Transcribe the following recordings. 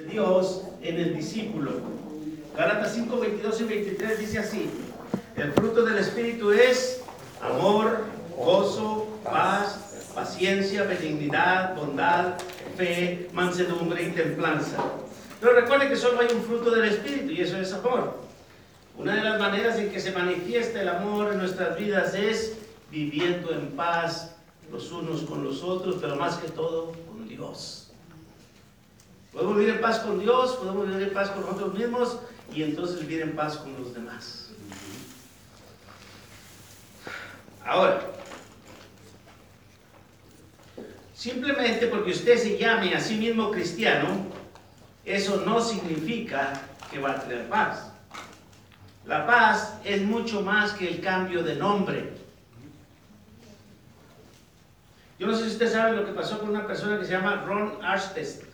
de Dios en el discípulo. Gálatas 5, 22 y 23 dice así, el fruto del Espíritu es amor, gozo, paz, paciencia, benignidad, bondad, fe, mansedumbre y templanza. Pero recuerde que solo hay un fruto del Espíritu y eso es amor. Una de las maneras en que se manifiesta el amor en nuestras vidas es viviendo en paz los unos con los otros, pero más que todo con Dios. Podemos vivir en paz con Dios, podemos vivir en paz con nosotros mismos y entonces vivir en paz con los demás. Ahora, simplemente porque usted se llame a sí mismo cristiano, eso no significa que va a tener paz. La paz es mucho más que el cambio de nombre. Yo no sé si usted sabe lo que pasó con una persona que se llama Ron Artest.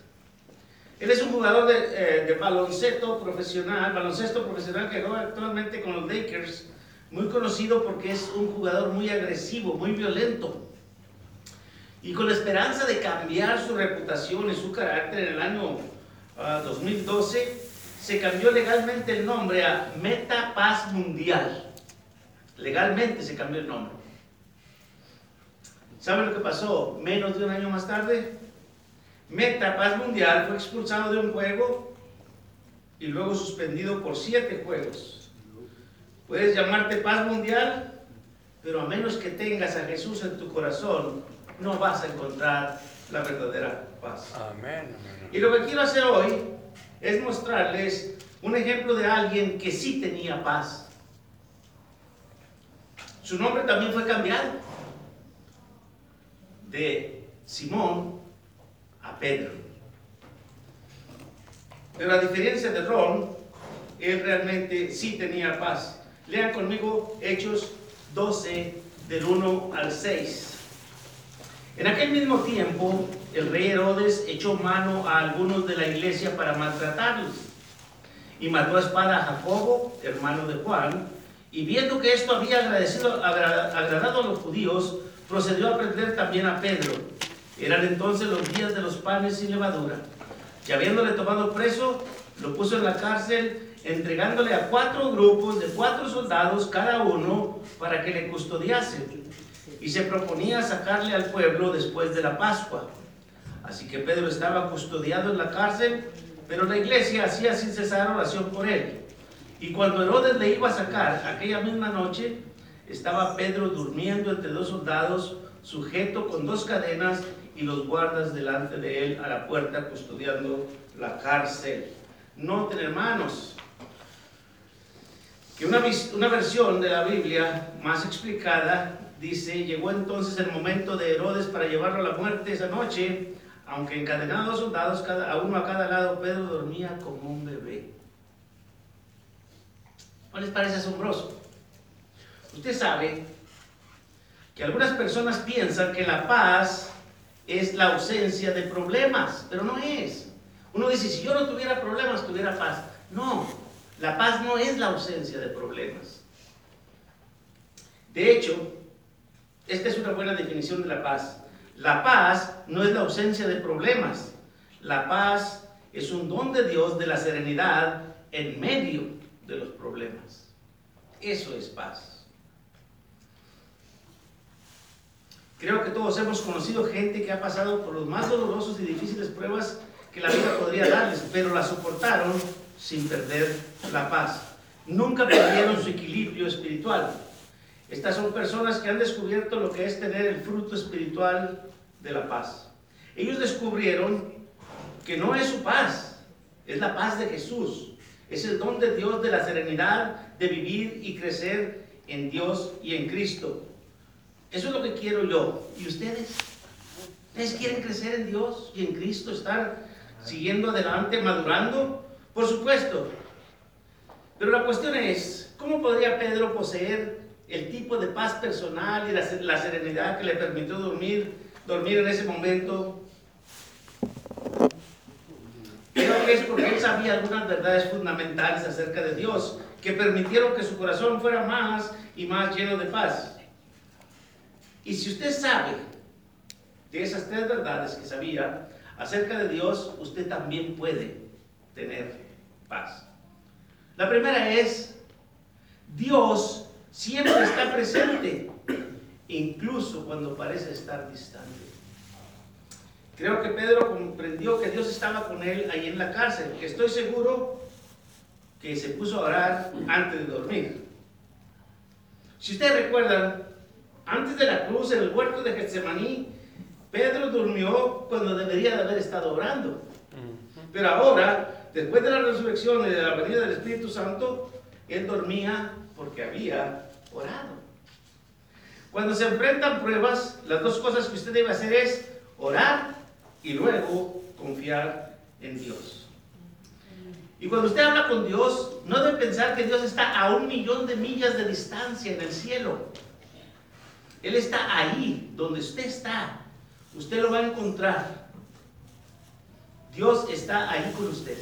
Él es un jugador de, eh, baloncesto profesional, baloncesto profesional que juega actualmente con los Lakers, muy conocido porque es un jugador muy agresivo, muy violento. Y con la esperanza de cambiar su reputación y su carácter en el año 2012, ah, se cambió legalmente el nombre a Meta Paz Mundial. Legalmente se cambió el nombre. ¿Sabe lo que pasó? Menos de un año más tarde, Meta Paz Mundial fue expulsado de un juego y luego suspendido por siete juegos. Puedes llamarte Paz Mundial, pero a menos que tengas a Jesús en tu corazón, no vas a encontrar la verdadera paz. Amén. Y lo que quiero hacer hoy es mostrarles un ejemplo de alguien que sí tenía paz. Su nombre también fue cambiado de Simón a Pedro. Pero a diferencia de Ron, él realmente sí tenía paz. Lean conmigo Hechos 12 del 1 al 6. En aquel mismo tiempo, el rey Herodes echó mano a algunos de la iglesia para maltratarlos y mató a espada a Jacobo, hermano de Juan, y viendo que esto había agradecido, agradado a los judíos, procedió a prender también a Pedro. Eran entonces los días de los panes sin levadura. Y habiéndole tomado preso, lo puso en la cárcel, entregándole a cuatro grupos de cuatro soldados cada uno para que le custodiasen. Y se proponía sacarle al pueblo después de la Pascua. Así que Pedro estaba custodiado en la cárcel, pero la iglesia hacía sin cesar oración por él. Y cuando Herodes le iba a sacar aquella misma noche, estaba Pedro durmiendo entre dos soldados, sujeto con dos cadenas y los guardas delante de él a la puerta custodiando la cárcel. Noten, hermanos, que una, una versión de la Biblia más explicada dice, llegó entonces el momento de Herodes para llevarlo a la muerte esa noche, aunque encadenados soldados, cada, a uno a cada lado, Pedro dormía como un bebé. ¿No les parece asombroso? Usted sabe que algunas personas piensan que la paz es la ausencia de problemas, pero no es. Uno dice, si yo no tuviera problemas, tuviera paz. No, la paz no es la ausencia de problemas. De hecho, esta es una buena definición de la paz. La paz no es la ausencia de problemas. La paz es un don de Dios de la serenidad en medio de los problemas. Eso es paz. Creo que todos hemos conocido gente que ha pasado por los más dolorosos y difíciles pruebas que la vida podría darles, pero la soportaron sin perder la paz. Nunca perdieron su equilibrio espiritual. Estas son personas que han descubierto lo que es tener el fruto espiritual de la paz. Ellos descubrieron que no es su paz, es la paz de Jesús. Es el don de Dios de la serenidad de vivir y crecer en Dios y en Cristo. Eso es lo que quiero yo. ¿Y ustedes? ¿Ustedes quieren crecer en Dios y en Cristo, estar siguiendo adelante, madurando? Por supuesto. Pero la cuestión es, ¿cómo podría Pedro poseer el tipo de paz personal y la, serenidad que le permitió dormir, dormir en ese momento? Creo que es porque él sabía algunas verdades fundamentales acerca de Dios que permitieron que su corazón fuera más y más lleno de paz. Y si usted sabe de esas tres verdades que sabía acerca de Dios, usted también puede tener paz. La primera es, Dios siempre está presente, incluso cuando parece estar distante. Creo que Pedro comprendió que Dios estaba con él ahí en la cárcel, que estoy seguro que se puso a orar antes de dormir. Si ustedes recuerdan, antes de la cruz en el huerto de Getsemaní, Pedro durmió cuando debería de haber estado orando. Pero ahora, después de la resurrección y de la venida del Espíritu Santo, él dormía porque había orado. Cuando se enfrentan pruebas, las dos cosas que usted debe hacer es orar y luego confiar en Dios. Y cuando usted habla con Dios, no debe pensar que Dios está a un millón de millas de distancia en el cielo. Él está ahí, donde usted está. Usted lo va a encontrar. Dios está ahí con usted.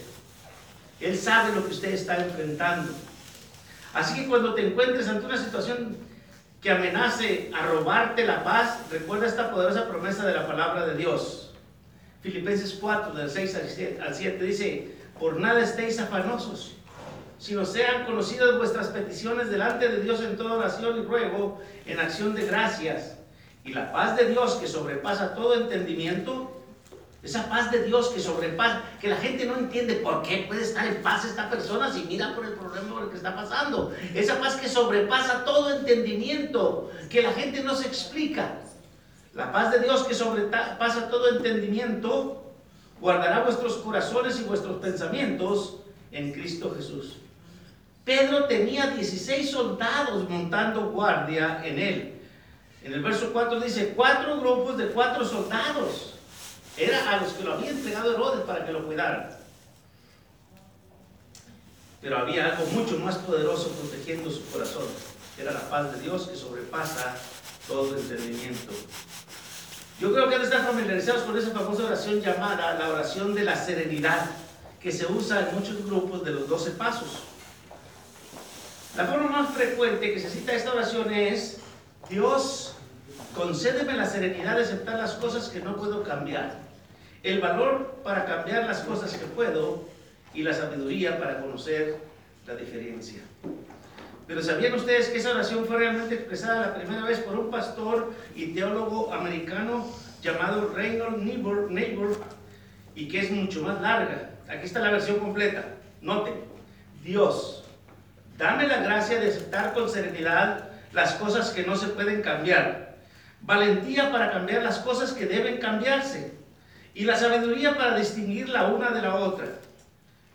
Él sabe lo que usted está enfrentando. Así que cuando te encuentres ante una situación que amenace a robarte la paz, recuerda esta poderosa promesa de la palabra de Dios. Filipenses 4, del 6 al 7, dice, por nada estéis afanosos, sino sean conocidas vuestras peticiones delante de Dios en toda oración y ruego, en acción de gracias. Y la paz de Dios que sobrepasa todo entendimiento, esa paz de Dios que sobrepasa, que la gente no entiende por qué puede estar en paz esta persona si mira por el problema por el que está pasando. Esa paz que sobrepasa todo entendimiento, que la gente no se explica. La paz de Dios que sobrepasa todo entendimiento, guardará vuestros corazones y vuestros pensamientos en Cristo Jesús. Pedro tenía 16 soldados montando guardia en él. En el verso 4 dice, cuatro grupos de cuatro soldados. Era a los que lo había entregado Herodes para que lo cuidaran. Pero había algo mucho más poderoso protegiendo su corazón. Era la paz de Dios que sobrepasa todo entendimiento. Yo creo que estar familiarizados con esa famosa oración llamada la oración de la serenidad, que se usa en muchos grupos de los 12 pasos. La forma más frecuente que se cita esta oración es, Dios, concédeme la serenidad de aceptar las cosas que no puedo cambiar el valor para cambiar las cosas que puedo y la sabiduría para conocer la diferencia. Pero ¿sabían ustedes que esa oración fue realmente expresada la primera vez por un pastor y teólogo americano llamado Reynold Neighbor, y que es mucho más larga? Aquí está la versión completa. Noten, Dios, dame la gracia de aceptar con serenidad las cosas que no se pueden cambiar. Valentía para cambiar las cosas que deben cambiarse y la sabiduría para distinguir la una de la otra.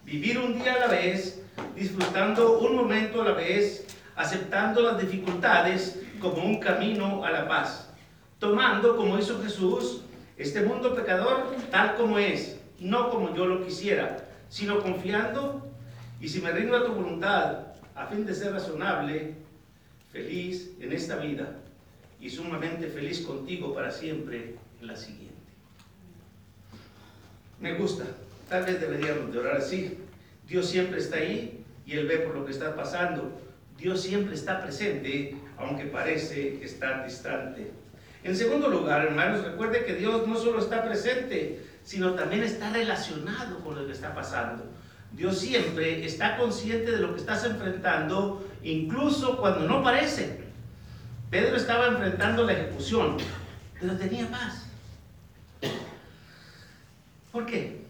Vivir un día a la vez, disfrutando un momento a la vez, aceptando las dificultades como un camino a la paz. Tomando, como hizo Jesús, este mundo pecador tal como es, no como yo lo quisiera, sino confiando y si me rindo a tu voluntad a fin de ser razonable, feliz en esta vida y sumamente feliz contigo para siempre en la siguiente me gusta. Tal vez deberíamos de orar así. Dios siempre está ahí y Él ve por lo que está pasando. Dios siempre está presente, aunque parece estar distante. En segundo lugar, hermanos, recuerde que Dios no solo está presente, sino también está relacionado con lo que está pasando. Dios siempre está consciente de lo que estás enfrentando, incluso cuando no parece. Pedro estaba enfrentando la ejecución, pero tenía paz. ¿Por qué?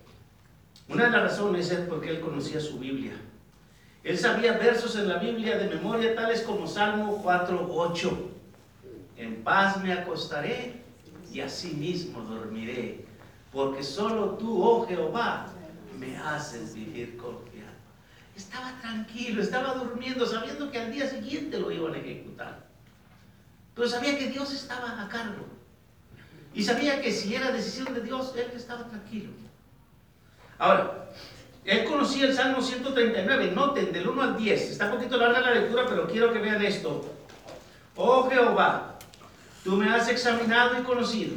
Una de las razones es porque él conocía su Biblia. Él sabía versos en la Biblia de memoria tales como Salmo 4.8. En paz me acostaré y así mismo dormiré, porque solo tú, oh Jehová, me haces vivir confiado. Estaba tranquilo, estaba durmiendo, sabiendo que al día siguiente lo iban a ejecutar. Pero sabía que Dios estaba a cargo. Y sabía que si era decisión de Dios, él estaba tranquilo. Ahora, él conocía el Salmo 139, noten, del 1 al 10. Está un poquito larga la lectura, pero quiero que vean esto. Oh Jehová, tú me has examinado y conocido.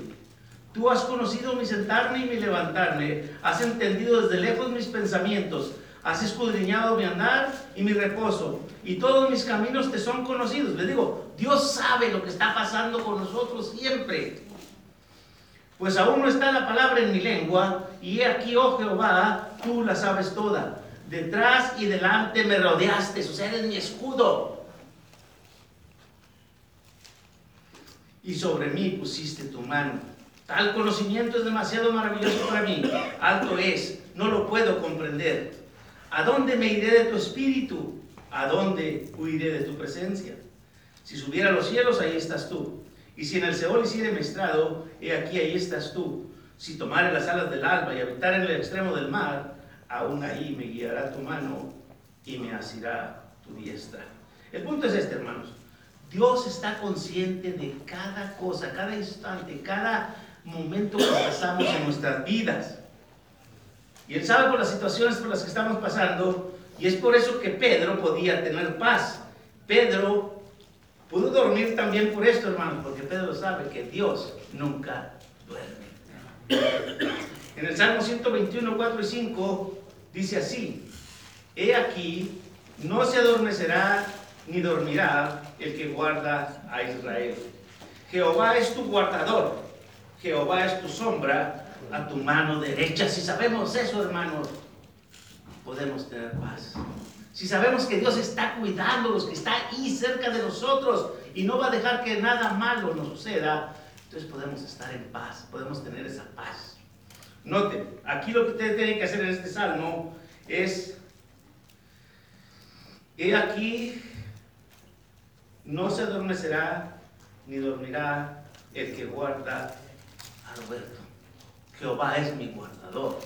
Tú has conocido mi sentarme y mi levantarme. Has entendido desde lejos mis pensamientos. Has escudriñado mi andar y mi reposo. Y todos mis caminos te son conocidos. Les digo, Dios sabe lo que está pasando con nosotros siempre. Pues aún no está la palabra en mi lengua, y he aquí, oh Jehová, tú la sabes toda. Detrás y delante me rodeaste, o sea, eres mi escudo. Y sobre mí pusiste tu mano. Tal conocimiento es demasiado maravilloso para mí. Alto es, no lo puedo comprender. ¿A dónde me iré de tu espíritu? ¿A dónde huiré de tu presencia? Si subiera a los cielos, ahí estás tú. Y si en el Seol hiciere mi estrado, he aquí, ahí estás tú. Si tomare las alas del alba y habitar en el extremo del mar, aún ahí me guiará tu mano y me asirá tu diestra. El punto es este, hermanos. Dios está consciente de cada cosa, cada instante, cada momento que pasamos en nuestras vidas. Y Él sabe por las situaciones por las que estamos pasando, y es por eso que Pedro podía tener paz. Pedro pudo dormir también por esto, hermanos, porque Pedro sabe que Dios nunca duerme. En el Salmo 121, 4 y 5 dice así, He aquí, no se adormecerá ni dormirá el que guarda a Israel. Jehová es tu guardador, Jehová es tu sombra a tu mano derecha. Si sabemos eso, hermanos, podemos tener paz. Si sabemos que Dios está cuidándolos, que está ahí cerca de nosotros y no va a dejar que nada malo nos suceda, entonces podemos estar en paz, podemos tener esa paz. Noten, aquí lo que ustedes tienen que hacer en este salmo es, he aquí, no se adormecerá ni dormirá el que guarda Roberto. Jehová es mi guardador.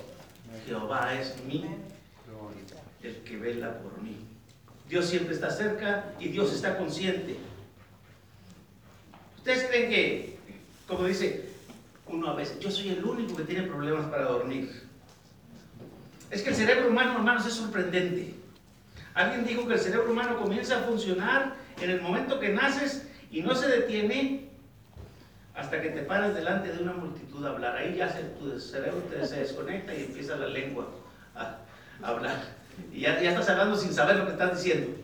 Jehová es mi el que vela por mí. Dios siempre está cerca y Dios está consciente. ¿Ustedes creen que, como dice uno a veces, yo soy el único que tiene problemas para dormir? Es que el cerebro humano, hermanos, es sorprendente. Alguien dijo que el cerebro humano comienza a funcionar en el momento que naces y no se detiene hasta que te paras delante de una multitud a hablar. Ahí ya tu cerebro se desconecta y empieza la lengua a hablar. Y ya, estás hablando sin saber lo que estás diciendo.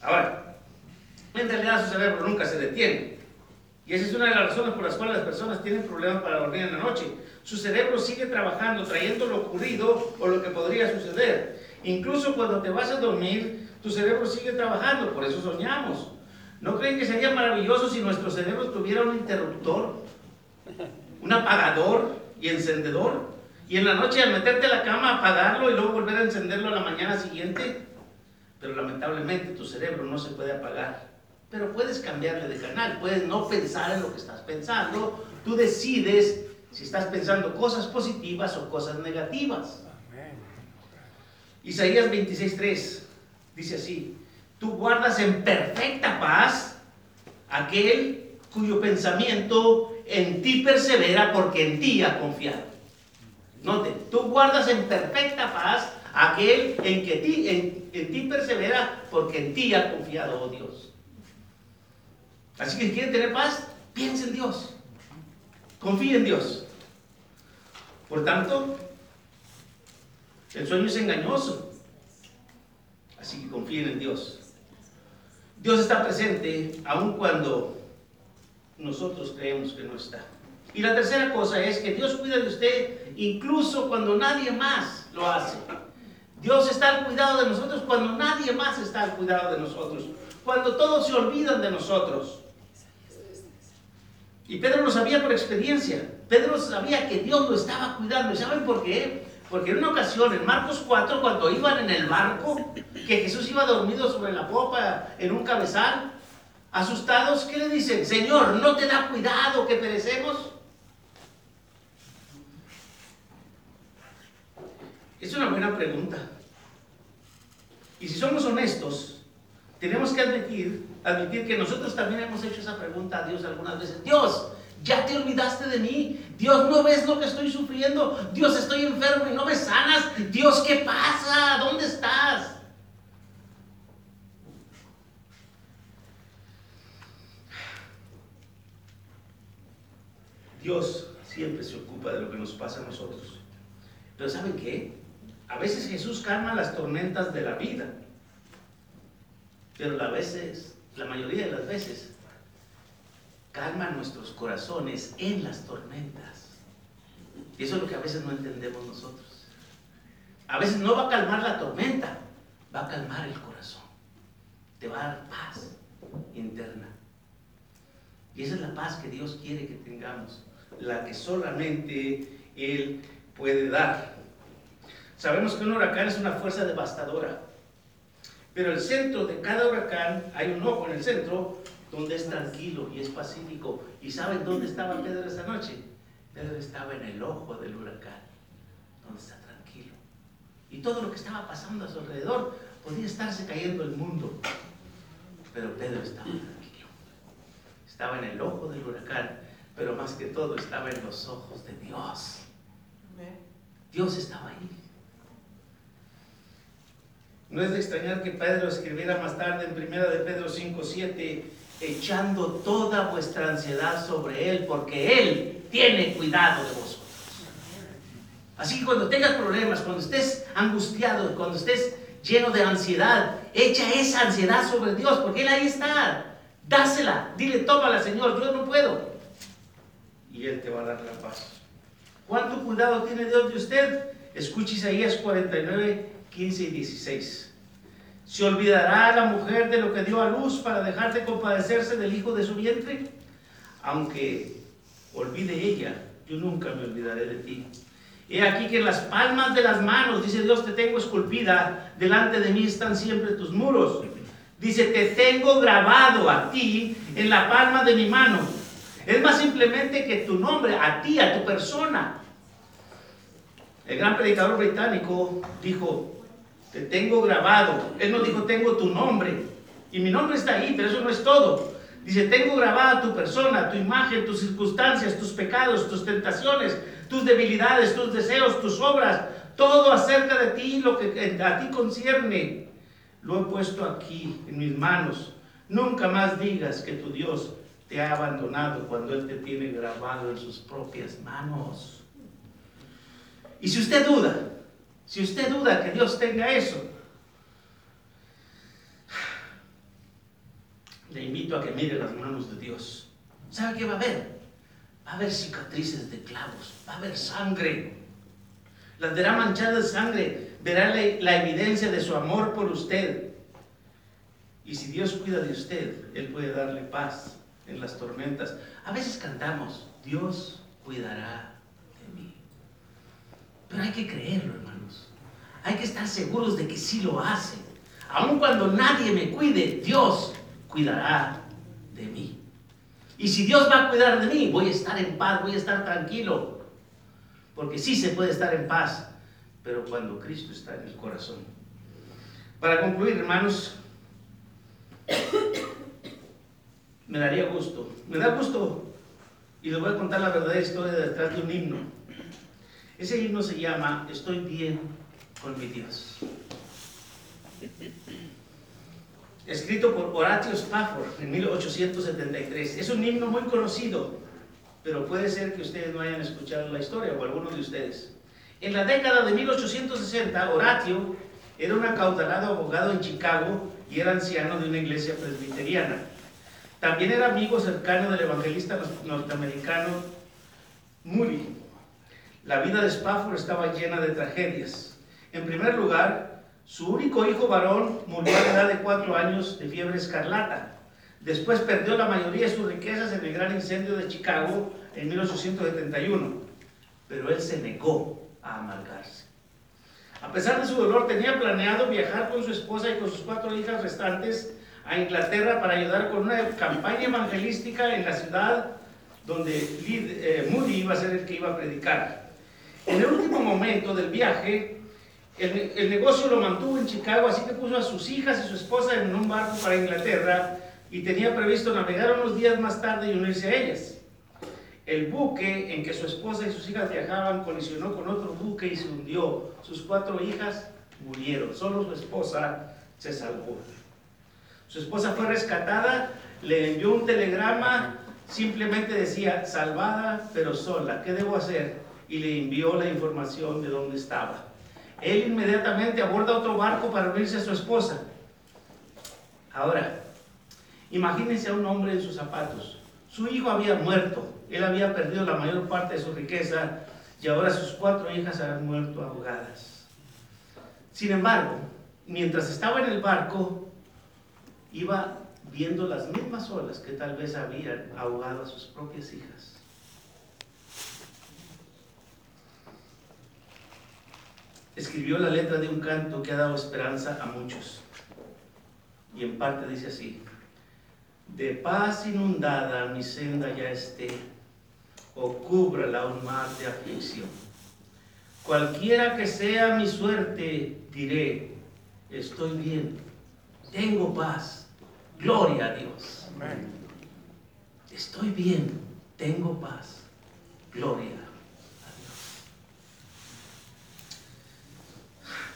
Ahora, en realidad su cerebro nunca se detiene. Y esa es una de las razones por las cuales las personas tienen problemas para dormir en la noche. Su cerebro sigue trabajando, trayendo lo ocurrido o lo que podría suceder. Incluso cuando te vas a dormir, tu cerebro sigue trabajando, por eso soñamos. ¿No creen que sería maravilloso si nuestro cerebro tuviera un interruptor, un apagador y encendedor? Y en la noche al meterte a la cama apagarlo y luego volver a encenderlo a la mañana siguiente. Pero lamentablemente tu cerebro no se puede apagar. Pero puedes cambiarle de canal, puedes no pensar en lo que estás pensando. Tú decides si estás pensando cosas positivas o cosas negativas. Isaías 26:3 dice así, tú guardas en perfecta paz aquel cuyo pensamiento en ti persevera porque en ti ha confiado. Note, tú guardas en perfecta paz aquel en que ti, en, ti persevera porque en ti ha confiado, oh Dios. Así que si quieren tener paz, piensen en Dios. Confíen en Dios. Por tanto, el sueño es engañoso. Así que confíen en Dios. Dios está presente aun cuando nosotros creemos que no está. Y la tercera cosa es que Dios cuida de usted incluso cuando nadie más lo hace. Dios está al cuidado de nosotros cuando nadie más está al cuidado de nosotros. Cuando todos se olvidan de nosotros. Y Pedro lo sabía por experiencia. Pedro sabía que Dios lo estaba cuidando. ¿Y saben por qué? Porque en una ocasión, en Marcos 4, cuando iban en el barco, que Jesús iba dormido sobre la popa en un cabezal, asustados, ¿qué le dicen? Señor, ¿no te da cuidado que perecemos? Es una buena pregunta. Y si somos honestos, tenemos que admitir, admitir que nosotros también hemos hecho esa pregunta a Dios algunas veces. Dios, ¿ya te olvidaste de mí? Dios, ¿no ves lo que estoy sufriendo? Dios, estoy enfermo y no me sanas. Dios, ¿qué pasa? ¿Dónde estás? Dios siempre se ocupa de lo que nos pasa a nosotros. Pero ¿saben qué? A veces Jesús calma las tormentas de la vida, pero a veces, la mayoría de las veces, calma nuestros corazones en las tormentas. Y eso es lo que a veces no entendemos nosotros. A veces no va a calmar la tormenta, va a calmar el corazón. Te va a dar paz interna. Y esa es la paz que Dios quiere que tengamos, la que solamente Él puede dar. Sabemos que un huracán es una fuerza devastadora, pero el centro de cada huracán, hay un ojo en el centro donde es tranquilo y es pacífico. ¿Y saben dónde estaba Pedro esa noche? Pedro estaba en el ojo del huracán, donde está tranquilo. Y todo lo que estaba pasando a su alrededor podía estarse cayendo el mundo. Pero Pedro estaba tranquilo. Estaba en el ojo del huracán, pero más que todo estaba en los ojos de Dios. Dios estaba ahí. No es de extrañar que Pedro escribiera más tarde en 1 de Pedro 5, 7, echando toda vuestra ansiedad sobre Él, porque Él tiene cuidado de vosotros. Así que cuando tengas problemas, cuando estés angustiado, cuando estés lleno de ansiedad, echa esa ansiedad sobre Dios, porque Él ahí está. Dásela, dile, tómala, Señor, yo no puedo. Y Él te va a dar la paz. ¿Cuánto cuidado tiene Dios de usted? Escuche Isaías 49, 15 y 16. ¿Se olvidará la mujer de lo que dio a luz para dejar de compadecerse del hijo de su vientre? Aunque olvide ella, yo nunca me olvidaré de ti. He aquí que en las palmas de las manos, dice Dios, te tengo esculpida, delante de mí están siempre tus muros. Dice, te tengo grabado a ti en la palma de mi mano. Es más simplemente que tu nombre, a ti, a tu persona. El gran predicador británico dijo, te tengo grabado. Él no dijo, tengo tu nombre. Y mi nombre está ahí, pero eso no es todo. Dice, tengo grabada tu persona, tu imagen, tus circunstancias, tus pecados, tus tentaciones, tus debilidades, tus deseos, tus obras, todo acerca de ti, lo que a ti concierne. Lo he puesto aquí en mis manos. Nunca más digas que tu Dios te ha abandonado cuando Él te tiene grabado en sus propias manos. Y si usted duda, si usted duda que Dios tenga eso, le invito a que mire las manos de Dios. ¿Sabe qué va a haber? Va a haber cicatrices de clavos, va a haber sangre. Las verá manchadas de sangre, verá la, evidencia de su amor por usted. Y si Dios cuida de usted, Él puede darle paz en las tormentas. A veces cantamos, Dios cuidará de mí. Pero hay que creerlo, hermanos. Hay que estar seguros de que sí lo hace. Aun cuando nadie me cuide, Dios cuidará de mí. Y si Dios va a cuidar de mí, voy a estar en paz, voy a estar tranquilo. Porque sí se puede estar en paz, pero cuando Cristo está en el corazón. Para concluir, hermanos, me daría gusto, me da gusto, y les voy a contar la verdadera historia detrás de un himno. Ese himno se llama Estoy bien con mi Dios escrito por Horatio Spafford en 1873. Es un himno muy conocido, pero puede ser que ustedes no hayan escuchado la historia o alguno de ustedes. En la década de 1860, Horatio era un acaudalado abogado en Chicago y era anciano de una iglesia presbiteriana. También era amigo cercano del evangelista norteamericano Moody. La vida de Spafford estaba llena de tragedias. En primer lugar, su único hijo varón murió a la edad de cuatro años de fiebre escarlata. Después perdió la mayoría de sus riquezas en el gran incendio de Chicago en 1871. Pero él se negó a amargarse. A pesar de su dolor, tenía planeado viajar con su esposa y con sus cuatro hijas restantes a Inglaterra para ayudar con una campaña evangelística en la ciudad donde eh, Moody iba a ser el que iba a predicar. En el último momento del viaje, el, negocio lo mantuvo en Chicago, así que puso a sus hijas y su esposa en un barco para Inglaterra y tenía previsto navegar unos días más tarde y unirse a ellas. El buque en que su esposa y sus hijas viajaban colisionó con otro buque y se hundió. Sus cuatro hijas murieron, solo su esposa se salvó. Su esposa fue rescatada, le envió un telegrama, simplemente decía, salvada pero sola, ¿qué debo hacer? Y le envió la información de dónde estaba. Él inmediatamente aborda otro barco para unirse a su esposa. Ahora, imagínense a un hombre en sus zapatos. Su hijo había muerto, él había perdido la mayor parte de su riqueza y ahora sus cuatro hijas han muerto ahogadas. Sin embargo, mientras estaba en el barco, iba viendo las mismas olas que tal vez habían ahogado a sus propias hijas. Escribió la letra de un canto que ha dado esperanza a muchos. Y en parte dice así, de paz inundada mi senda ya esté, o cúbrala un mar de aflicción. Cualquiera que sea mi suerte, diré, estoy bien, tengo paz, gloria a Dios. Estoy bien, tengo paz, gloria a Dios.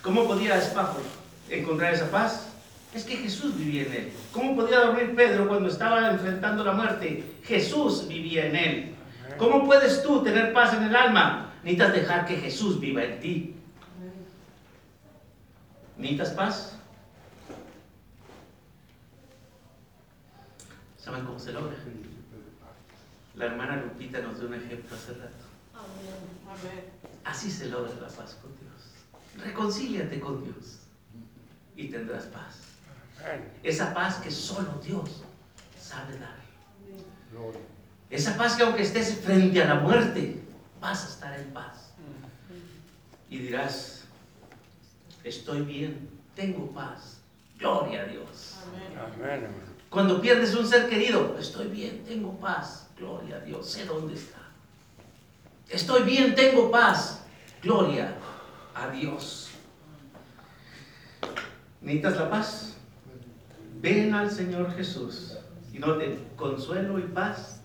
¿Cómo podía Espáforo encontrar esa paz? Es que Jesús vivía en él. ¿Cómo podía dormir Pedro cuando estaba enfrentando la muerte? Jesús vivía en él. ¿Cómo puedes tú tener paz en el alma? Necesitas dejar que Jesús viva en ti. ¿Necesitas paz? ¿Saben cómo se logra? La hermana Lupita nos dio un ejemplo hace rato. Así se logra la paz con Dios. Reconcíliate con Dios y tendrás paz. Esa paz que solo Dios sabe dar. Esa paz que aunque estés frente a la muerte, vas a estar en paz. Y dirás, estoy bien, tengo paz. Gloria a Dios. Cuando pierdes un ser querido, estoy bien, tengo paz. Gloria a Dios, sé dónde está. Estoy bien, tengo paz. Gloria a Dios. ¿Necesitas la paz? Ven al Señor Jesús y noten, consuelo y paz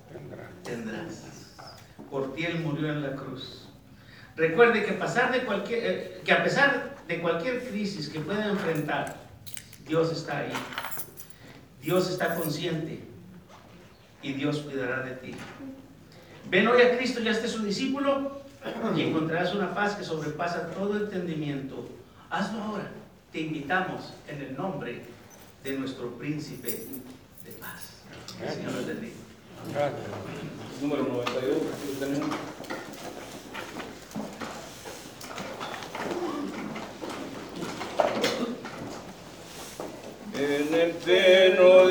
tendrás. Por ti Él murió en la cruz. Recuerde que, de eh, que a pesar de cualquier crisis que pueda enfrentar, Dios está ahí. Dios está consciente y Dios cuidará de ti. Ven hoy a Cristo y hazte su discípulo y encontrarás una paz que sobrepasa todo entendimiento. Hazlo ahora. Te invitamos en el nombre de nuestro príncipe de paz. El Señor los bendiga. Número 92, aquí lo tenemos. En el seno